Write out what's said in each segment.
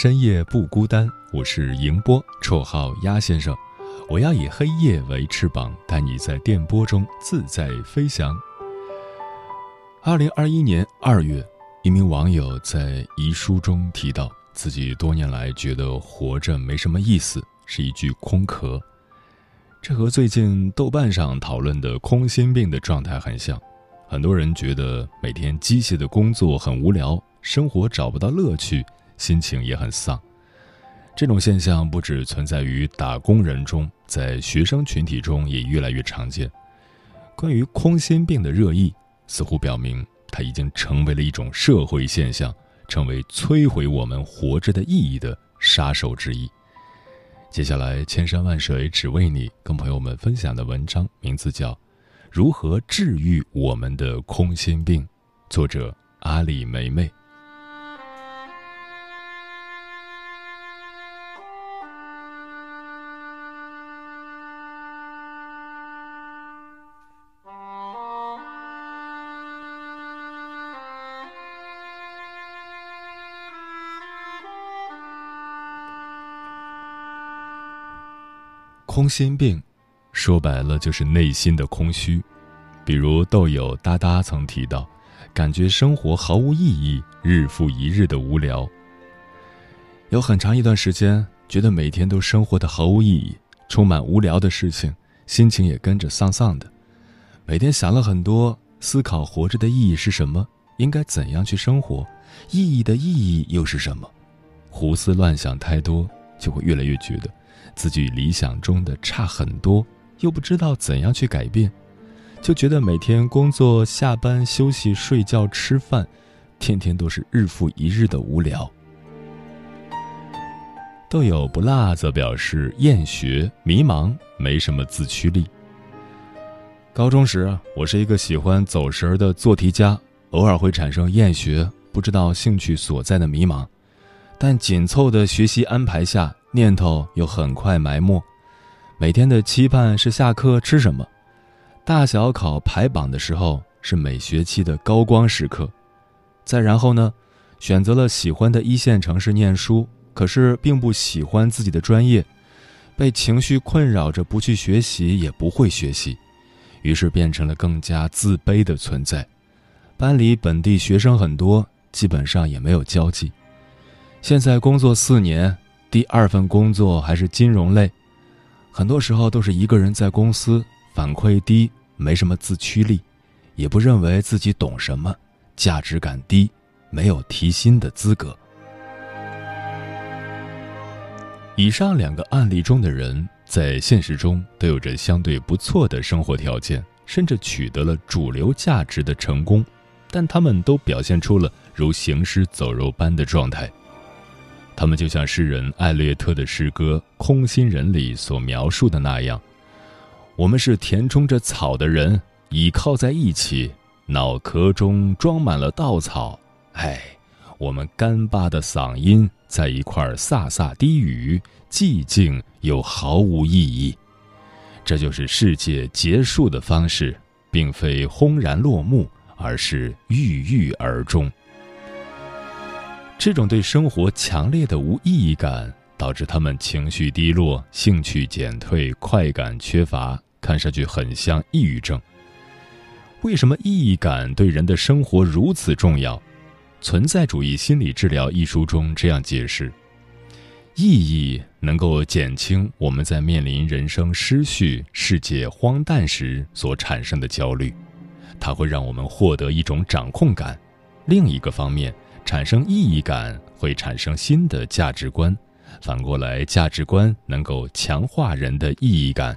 深夜不孤单。我是迎波，绰号鸭先生。我要以黑夜为翅膀，带你在电波中自在飞翔。二零二一年二月，一名网友在遗书中提到，自己多年来觉得活着没什么意思，是一具空壳。这和最近豆瓣上讨论的空心病的状态很像，很多人觉得每天机械的工作很无聊，生活找不到乐趣，心情也很丧。这种现象不只存在于打工人中，在学生群体中也越来越常见。关于空心病的热议，似乎表明它已经成为了一种社会现象，成为摧毁我们活着的意义的杀手之一。接下来，千山万水只为你，跟朋友们分享的文章名字叫《如何治愈我们的空心病》，作者阿里梅梅。空心病，说白了就是内心的空虚。比如豆友哒哒曾提到，感觉生活毫无意义，日复一日的无聊。有很长一段时间，觉得每天都生活的毫无意义，充满无聊的事情，心情也跟着丧丧的。每天想了很多，思考活着的意义是什么，应该怎样去生活，意义的意义又是什么？胡思乱想太多，就会越来越觉得。自己理想中的差很多，又不知道怎样去改变，就觉得每天工作、下班、休息、睡觉、吃饭，天天都是日复一日的无聊。豆友不辣则表示厌学、迷茫，没什么自驱力。高中时，我是一个喜欢走神儿的做题家，偶尔会产生厌学、不知道兴趣所在的迷茫，但紧凑的学习安排下。念头又很快埋没，每天的期盼是下课吃什么，大小考排榜的时候是每学期的高光时刻，再然后呢，选择了喜欢的一线城市念书，可是并不喜欢自己的专业，被情绪困扰着不去学习也不会学习，于是变成了更加自卑的存在。班里本地学生很多，基本上也没有交际。现在工作四年。第二份工作还是金融类，很多时候都是一个人在公司，反馈低，没什么自驱力，也不认为自己懂什么，价值感低，没有提薪的资格。以上两个案例中的人，在现实中都有着相对不错的生活条件，甚至取得了主流价值的成功，但他们都表现出了如行尸走肉般的状态。他们就像诗人艾略特的诗歌《空心人》里所描述的那样，我们是填充着草的人，倚靠在一起，脑壳中装满了稻草。唉，我们干巴的嗓音在一块飒飒低语，寂静又毫无意义。这就是世界结束的方式，并非轰然落幕，而是郁郁而终。这种对生活强烈的无意义感，导致他们情绪低落、兴趣减退、快感缺乏，看上去很像抑郁症。为什么意义感对人的生活如此重要？《存在主义心理治疗》一书中这样解释：意义能够减轻我们在面临人生失序、世界荒诞时所产生的焦虑，它会让我们获得一种掌控感。另一个方面，产生意义感会产生新的价值观，反过来，价值观能够强化人的意义感。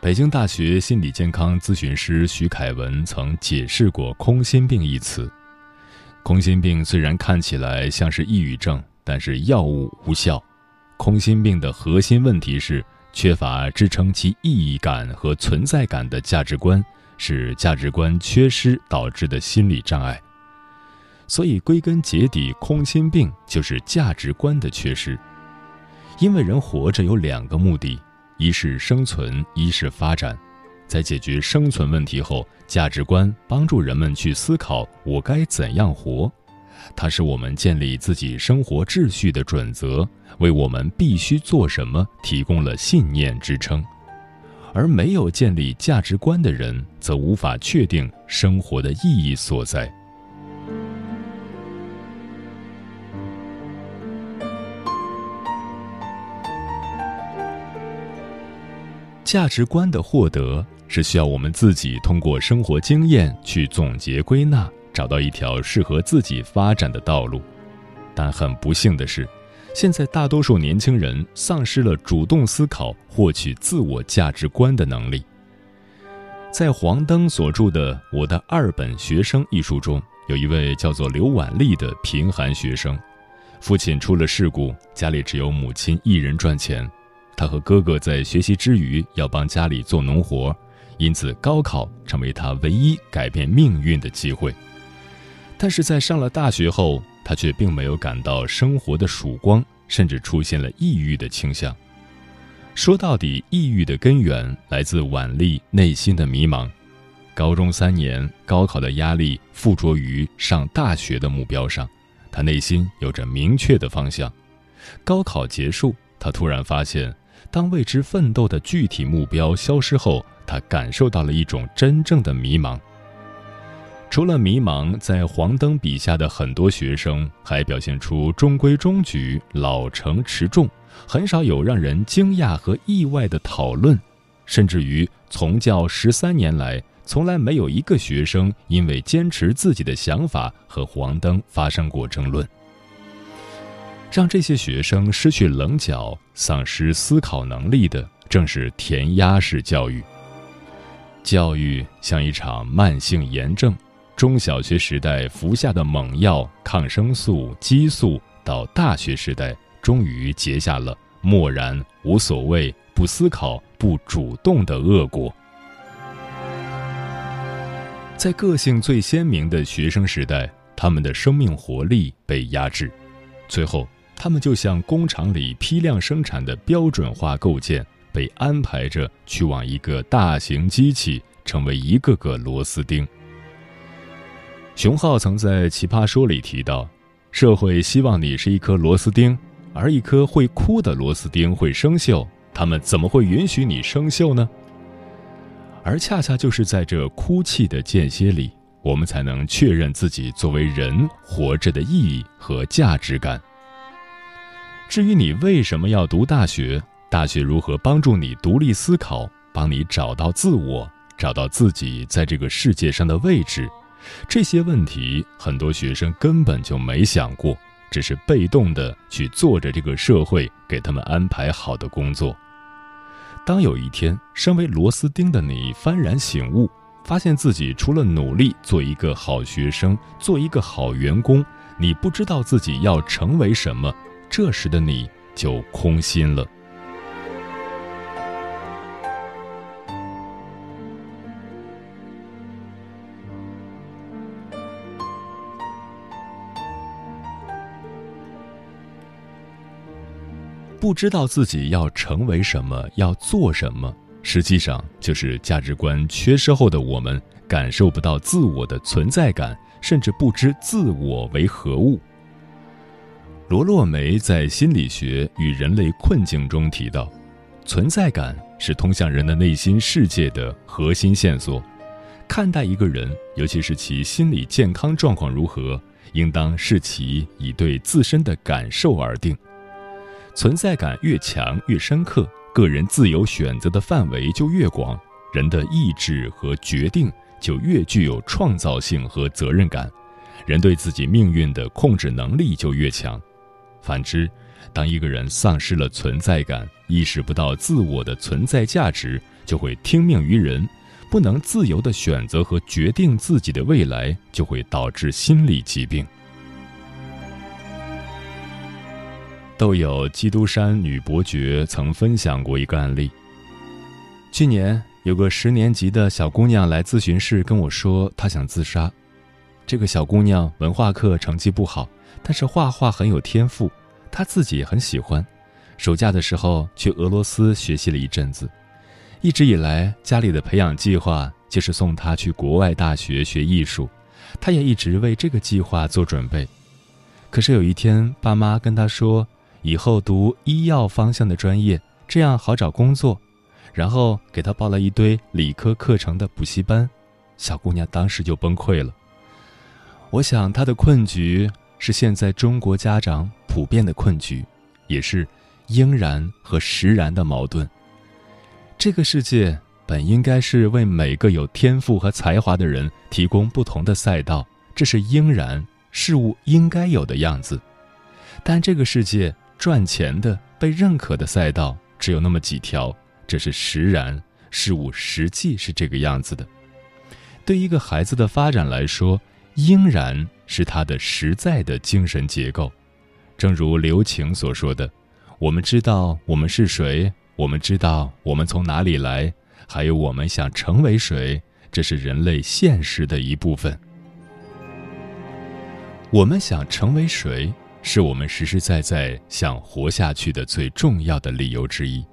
北京大学心理健康咨询师徐凯文曾解释过“空心病”一词。空心病虽然看起来像是抑郁症，但是药物无效。空心病的核心问题是缺乏支撑其意义感和存在感的价值观，是价值观缺失导致的心理障碍。所以归根结底，空心病就是价值观的缺失。因为人活着有两个目的，一是生存，一是发展。在解决生存问题后，价值观帮助人们去思考我该怎样活，它是我们建立自己生活秩序的准则，为我们必须做什么提供了信念支撑。而没有建立价值观的人，则无法确定生活的意义所在。价值观的获得。是需要我们自己通过生活经验去总结归纳，找到一条适合自己发展的道路。但很不幸的是，现在大多数年轻人丧失了主动思考、获取自我价值观的能力。在黄登所著的《我的二本学生》一书中，有一位叫做刘婉丽的贫寒学生，父亲出了事故，家里只有母亲一人赚钱，他和哥哥在学习之余要帮家里做农活。因此，高考成为他唯一改变命运的机会。但是在上了大学后，他却并没有感到生活的曙光，甚至出现了抑郁的倾向。说到底，抑郁的根源来自婉丽内心的迷茫。高中三年，高考的压力附着于上大学的目标上，他内心有着明确的方向。高考结束，他突然发现，当为之奋斗的具体目标消失后。他感受到了一种真正的迷茫。除了迷茫，在黄灯笔下的很多学生还表现出中规中矩、老成持重，很少有让人惊讶和意外的讨论，甚至于从教十三年来，从来没有一个学生因为坚持自己的想法和黄灯发生过争论。让这些学生失去棱角、丧失思考能力的，正是填鸭式教育。教育像一场慢性炎症，中小学时代服下的猛药抗生素、激素，到大学时代终于结下了漠然、无所谓、不思考、不主动的恶果。在个性最鲜明的学生时代，他们的生命活力被压制，最后他们就像工厂里批量生产的标准化构件。被安排着去往一个大型机器，成为一个个螺丝钉。熊浩曾在《奇葩说》里提到，社会希望你是一颗螺丝钉，而一颗会哭的螺丝钉会生锈，他们怎么会允许你生锈呢？而恰恰就是在这哭泣的间歇里，我们才能确认自己作为人活着的意义和价值感。至于你为什么要读大学？大学如何帮助你独立思考，帮你找到自我，找到自己在这个世界上的位置？这些问题，很多学生根本就没想过，只是被动的去做着这个社会给他们安排好的工作。当有一天，身为螺丝钉的你幡然醒悟，发现自己除了努力做一个好学生，做一个好员工，你不知道自己要成为什么，这时的你就空心了。不知道自己要成为什么，要做什么，实际上就是价值观缺失后的我们感受不到自我的存在感，甚至不知自我为何物。罗洛梅在《心理学与人类困境》中提到，存在感是通向人的内心世界的核心线索。看待一个人，尤其是其心理健康状况如何，应当视其以对自身的感受而定。存在感越强越深刻，个人自由选择的范围就越广，人的意志和决定就越具有创造性和责任感，人对自己命运的控制能力就越强。反之，当一个人丧失了存在感，意识不到自我的存在价值，就会听命于人，不能自由的选择和决定自己的未来，就会导致心理疾病。都有基督山女伯爵曾分享过一个案例。去年有个十年级的小姑娘来咨询室跟我说，她想自杀。这个小姑娘文化课成绩不好，但是画画很有天赋，她自己也很喜欢。暑假的时候去俄罗斯学习了一阵子，一直以来家里的培养计划就是送她去国外大学学艺术，她也一直为这个计划做准备。可是有一天，爸妈跟她说。以后读医药方向的专业，这样好找工作。然后给他报了一堆理科课程的补习班，小姑娘当时就崩溃了。我想她的困局是现在中国家长普遍的困局，也是应然和实然的矛盾。这个世界本应该是为每个有天赋和才华的人提供不同的赛道，这是应然事物应该有的样子。但这个世界。赚钱的、被认可的赛道只有那么几条，这是实然，事物实际是这个样子的。对一个孩子的发展来说，应然是他的实在的精神结构。正如刘擎所说的：“我们知道我们是谁，我们知道我们从哪里来，还有我们想成为谁，这是人类现实的一部分。我们想成为谁？”是我们实实在在想活下去的最重要的理由之一。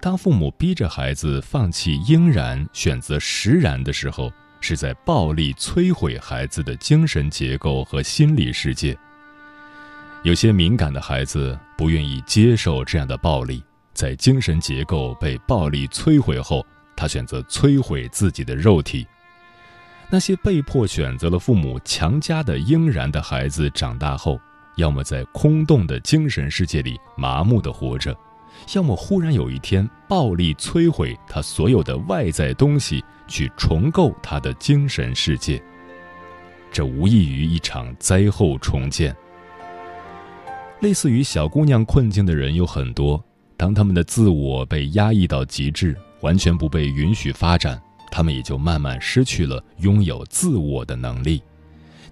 当父母逼着孩子放弃应然，选择实然的时候，是在暴力摧毁孩子的精神结构和心理世界。有些敏感的孩子不愿意接受这样的暴力，在精神结构被暴力摧毁后，他选择摧毁自己的肉体。那些被迫选择了父母强加的应然的孩子，长大后。要么在空洞的精神世界里麻木的活着，要么忽然有一天暴力摧毁他所有的外在东西，去重构他的精神世界。这无异于一场灾后重建。类似于小姑娘困境的人有很多，当他们的自我被压抑到极致，完全不被允许发展，他们也就慢慢失去了拥有自我的能力。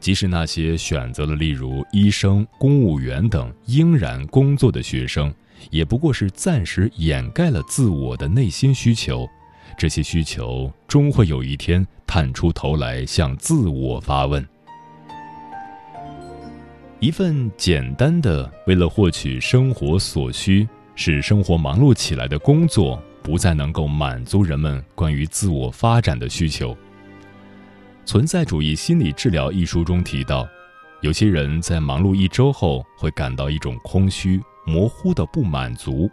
即使那些选择了例如医生、公务员等应然工作的学生，也不过是暂时掩盖了自我的内心需求。这些需求终会有一天探出头来向自我发问。一份简单的为了获取生活所需、使生活忙碌起来的工作，不再能够满足人们关于自我发展的需求。存在主义心理治疗一书中提到，有些人在忙碌一周后会感到一种空虚、模糊的不满足，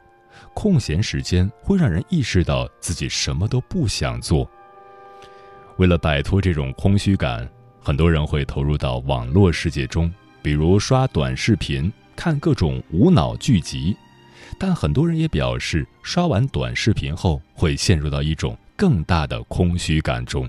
空闲时间会让人意识到自己什么都不想做。为了摆脱这种空虚感，很多人会投入到网络世界中，比如刷短视频、看各种无脑剧集。但很多人也表示，刷完短视频后会陷入到一种更大的空虚感中。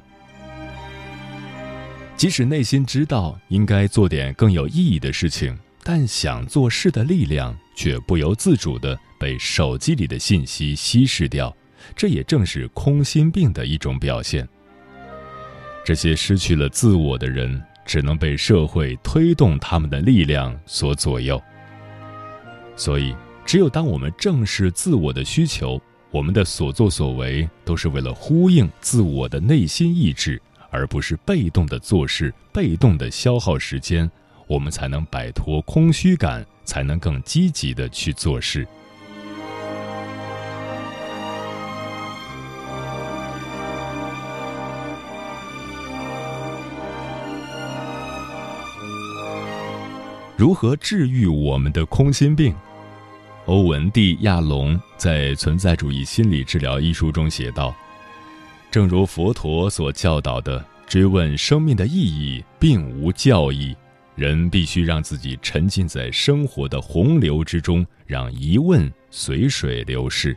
即使内心知道应该做点更有意义的事情，但想做事的力量却不由自主地被手机里的信息稀释掉，这也正是空心病的一种表现。这些失去了自我的人，只能被社会推动他们的力量所左右。所以，只有当我们正视自我的需求，我们的所作所为都是为了呼应自我的内心意志。而不是被动的做事，被动的消耗时间，我们才能摆脱空虚感，才能更积极的去做事。如何治愈我们的空心病？欧文蒂亚龙在《存在主义心理治疗》一书中写道。正如佛陀所教导的，追问生命的意义并无教义，人必须让自己沉浸在生活的洪流之中，让疑问随水流逝。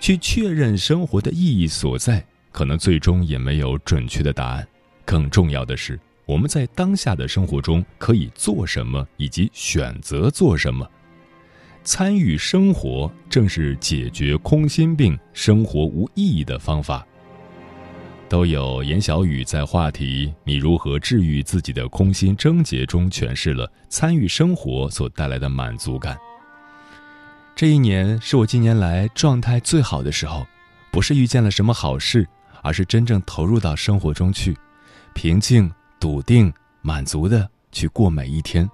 去确认生活的意义所在，可能最终也没有准确的答案。更重要的是，我们在当下的生活中可以做什么，以及选择做什么。参与生活，正是解决空心病、生活无意义的方法。都有严小雨在话题“你如何治愈自己的空心症结”中诠释了参与生活所带来的满足感。这一年是我近年来状态最好的时候，不是遇见了什么好事，而是真正投入到生活中去，平静、笃定、满足的去过每一天，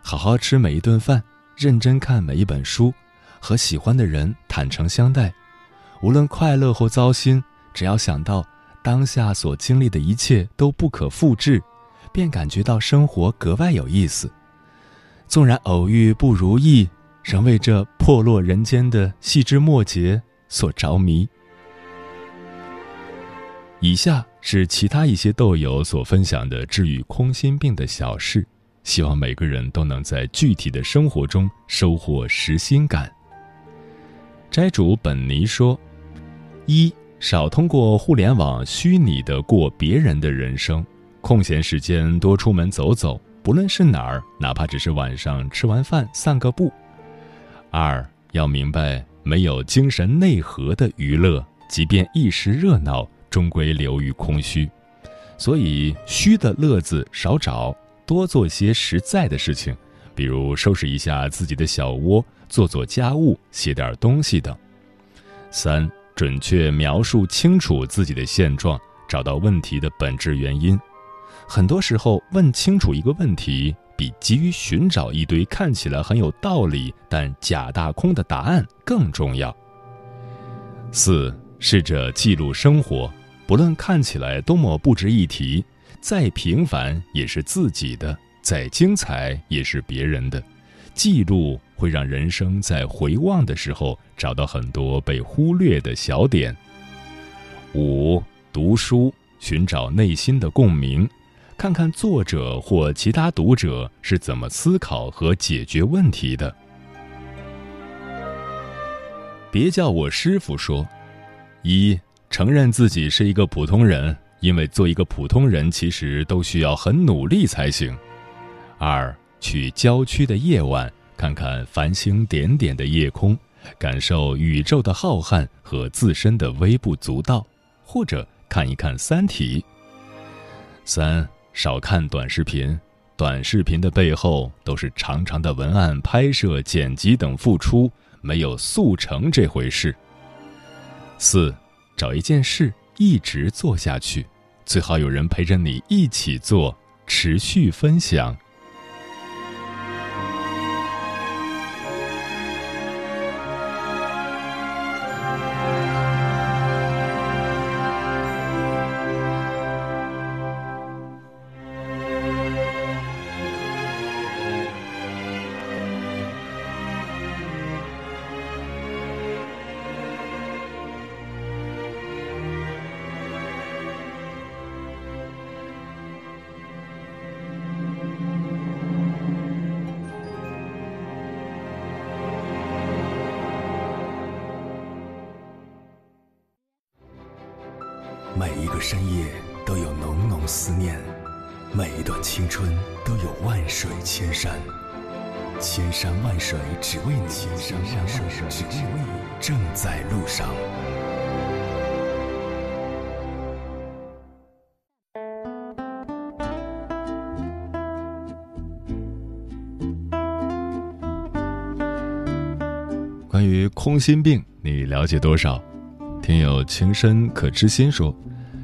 好好吃每一顿饭，认真看每一本书，和喜欢的人坦诚相待，无论快乐或糟心，只要想到。当下所经历的一切都不可复制，便感觉到生活格外有意思。纵然偶遇不如意，仍为这破落人间的细枝末节所着迷。以下是其他一些豆友所分享的治愈空心病的小事，希望每个人都能在具体的生活中收获实心感。斋主本尼说：一。少通过互联网虚拟的过别人的人生，空闲时间多出门走走，不论是哪儿，哪怕只是晚上吃完饭散个步。二要明白，没有精神内核的娱乐，即便一时热闹，终归流于空虚。所以，虚的乐子少找，多做些实在的事情，比如收拾一下自己的小窝，做做家务，写点东西等。三。准确描述清楚自己的现状，找到问题的本质原因。很多时候，问清楚一个问题，比急于寻找一堆看起来很有道理但假大空的答案更重要。四，试着记录生活，不论看起来多么不值一提，再平凡也是自己的，再精彩也是别人的。记录会让人生在回望的时候找到很多被忽略的小点。五、读书，寻找内心的共鸣，看看作者或其他读者是怎么思考和解决问题的。别叫我师傅说，一承认自己是一个普通人，因为做一个普通人其实都需要很努力才行。二。去郊区的夜晚，看看繁星点点的夜空，感受宇宙的浩瀚和自身的微不足道，或者看一看《三体》。三少看短视频，短视频的背后都是长长的文案拍摄、剪辑等付出，没有速成这回事。四找一件事一直做下去，最好有人陪着你一起做，持续分享。每一个深夜都有浓浓思念，每一段青春都有万水千山，千山万水只为你，千山万水只为你，正在路上。关于空心病，你了解多少？听友情深可知心说，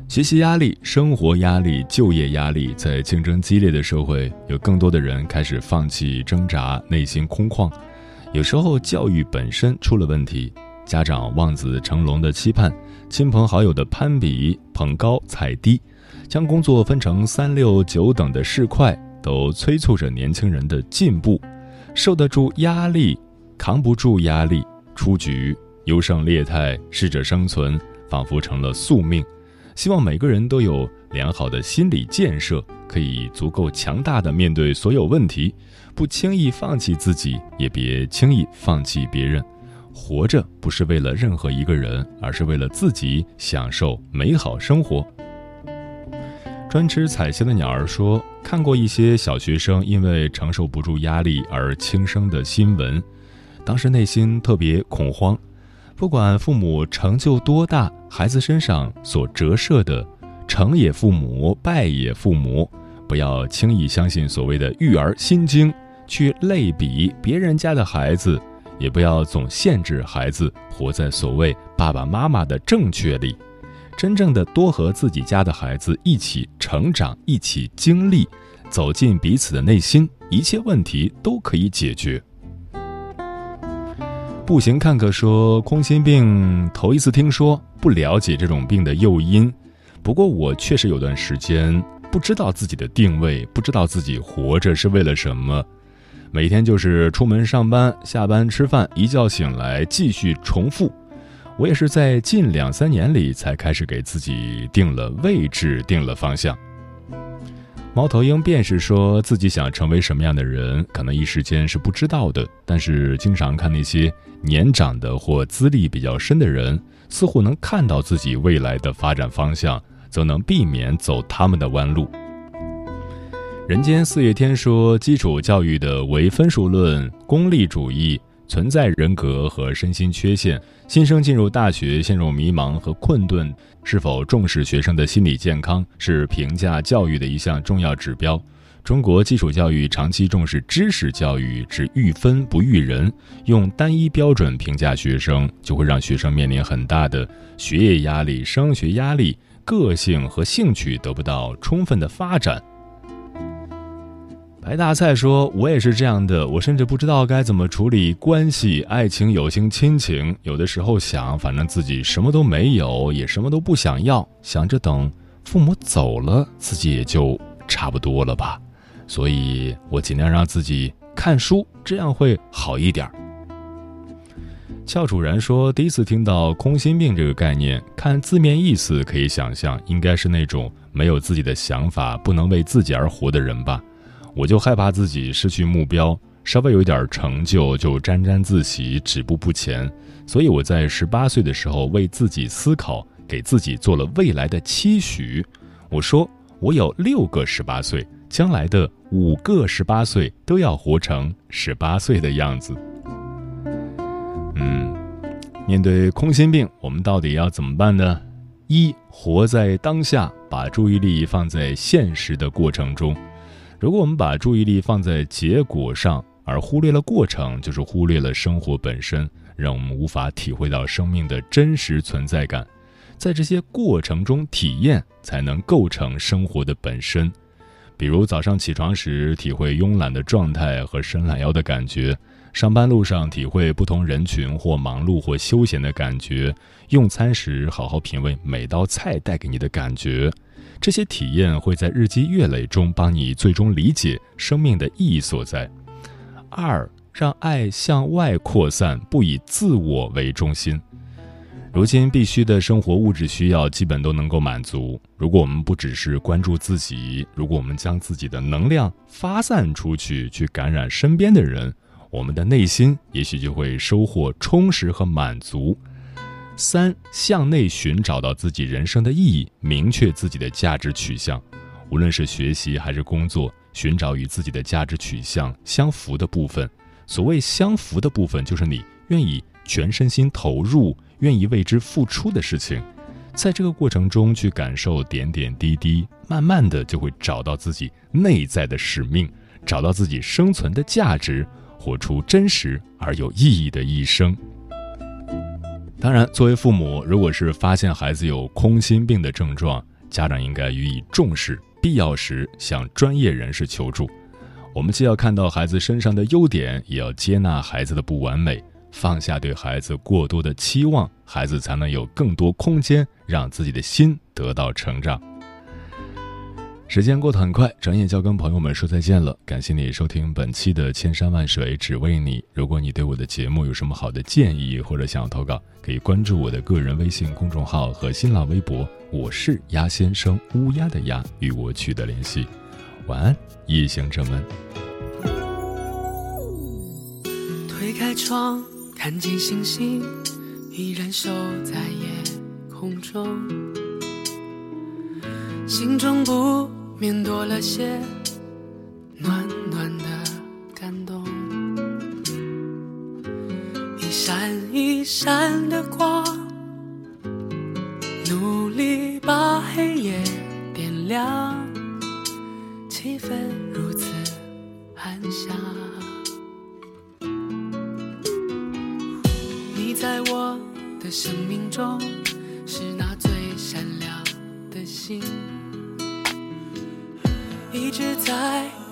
学习压力、生活压力、就业压力，在竞争激烈的社会，有更多的人开始放弃挣扎，内心空旷。有时候教育本身出了问题，家长望子成龙的期盼，亲朋好友的攀比、捧高踩低，将工作分成三六九等的市侩，都催促着年轻人的进步。受得住压力，扛不住压力，出局。优胜劣汰，适者生存，仿佛成了宿命。希望每个人都有良好的心理建设，可以足够强大的面对所有问题，不轻易放弃自己，也别轻易放弃别人。活着不是为了任何一个人，而是为了自己享受美好生活。专吃彩线的鸟儿说：“看过一些小学生因为承受不住压力而轻生的新闻，当时内心特别恐慌。”不管父母成就多大，孩子身上所折射的，成也父母，败也父母。不要轻易相信所谓的育儿心经，去类比别人家的孩子，也不要总限制孩子活在所谓爸爸妈妈的正确里。真正的多和自己家的孩子一起成长，一起经历，走进彼此的内心，一切问题都可以解决。步行看客说：“空心病头一次听说，不了解这种病的诱因。不过我确实有段时间不知道自己的定位，不知道自己活着是为了什么。每天就是出门上班、下班吃饭，一觉醒来继续重复。我也是在近两三年里才开始给自己定了位置，定了方向。”猫头鹰便是说自己想成为什么样的人，可能一时间是不知道的，但是经常看那些年长的或资历比较深的人，似乎能看到自己未来的发展方向，则能避免走他们的弯路。人间四月天说，基础教育的唯分数论、功利主义。存在人格和身心缺陷，新生进入大学陷入迷茫和困顿，是否重视学生的心理健康是评价教育的一项重要指标。中国基础教育长期重视知识教育，只育分不育人，用单一标准评价学生，就会让学生面临很大的学业压力、升学压力，个性和兴趣得不到充分的发展。白大菜说：“我也是这样的，我甚至不知道该怎么处理关系、爱情、友情、亲情。有的时候想，反正自己什么都没有，也什么都不想要，想着等父母走了，自己也就差不多了吧。所以我尽量让自己看书，这样会好一点。”俏楚然说：“第一次听到空心病这个概念，看字面意思可以想象，应该是那种没有自己的想法、不能为自己而活的人吧。”我就害怕自己失去目标，稍微有一点成就就沾沾自喜、止步不前。所以我在十八岁的时候为自己思考，给自己做了未来的期许。我说我有六个十八岁，将来的五个十八岁都要活成十八岁的样子。嗯，面对空心病，我们到底要怎么办呢？一，活在当下，把注意力放在现实的过程中。如果我们把注意力放在结果上，而忽略了过程，就是忽略了生活本身，让我们无法体会到生命的真实存在感。在这些过程中体验，才能构成生活的本身。比如早上起床时，体会慵懒的状态和伸懒腰的感觉；上班路上，体会不同人群或忙碌或休闲的感觉；用餐时，好好品味每道菜带给你的感觉。这些体验会在日积月累中帮你最终理解生命的意义所在。二，让爱向外扩散，不以自我为中心。如今必须的生活物质需要基本都能够满足。如果我们不只是关注自己，如果我们将自己的能量发散出去，去感染身边的人，我们的内心也许就会收获充实和满足。三向内寻找到自己人生的意义，明确自己的价值取向。无论是学习还是工作，寻找与自己的价值取向相符的部分。所谓相符的部分，就是你愿意全身心投入、愿意为之付出的事情。在这个过程中去感受点点滴滴，慢慢的就会找到自己内在的使命，找到自己生存的价值，活出真实而有意义的一生。当然，作为父母，如果是发现孩子有空心病的症状，家长应该予以重视，必要时向专业人士求助。我们既要看到孩子身上的优点，也要接纳孩子的不完美，放下对孩子过多的期望，孩子才能有更多空间让自己的心得到成长。时间过得很快，转眼就要跟朋友们说再见了。感谢你收听本期的《千山万水只为你》。如果你对我的节目有什么好的建议，或者想要投稿，可以关注我的个人微信公众号和新浪微博，我是鸭先生，乌鸦的鸭，与我取得联系。晚安，夜行者们。推开窗，看见星星依然守在夜空中，心中不面多了些暖暖的感动。一闪一闪的光，努力把黑夜点亮，气氛如此安详。你在我的生命中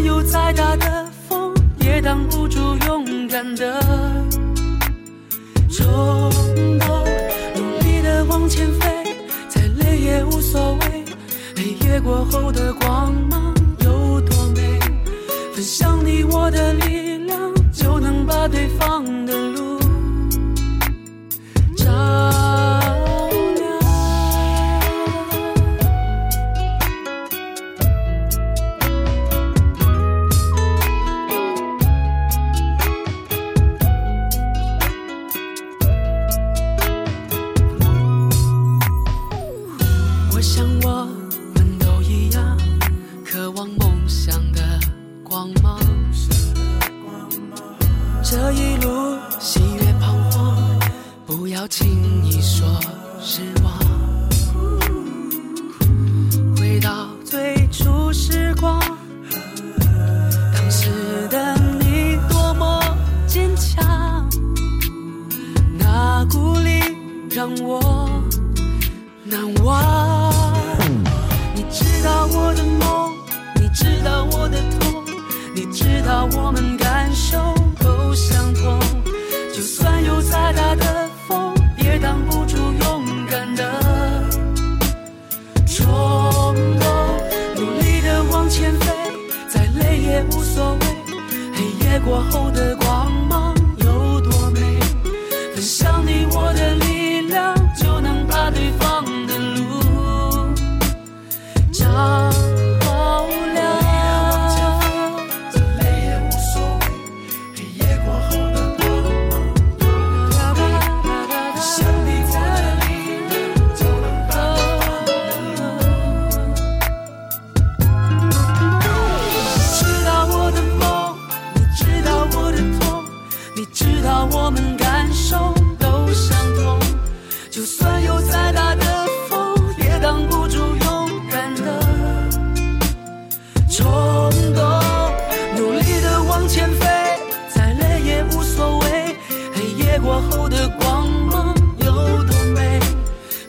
有再大的风，也挡不住勇敢的冲动。努力的往前飞，再累也无所谓。黑夜过后的光芒有多美？分享你我的力量，就能把对方过后的光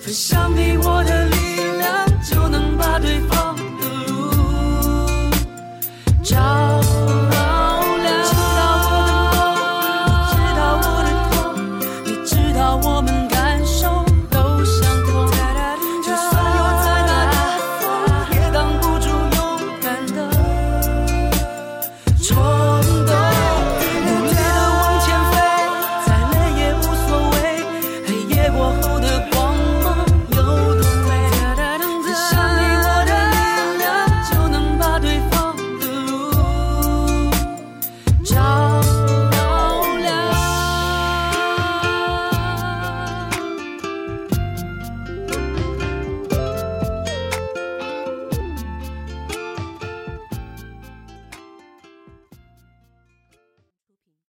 黑夜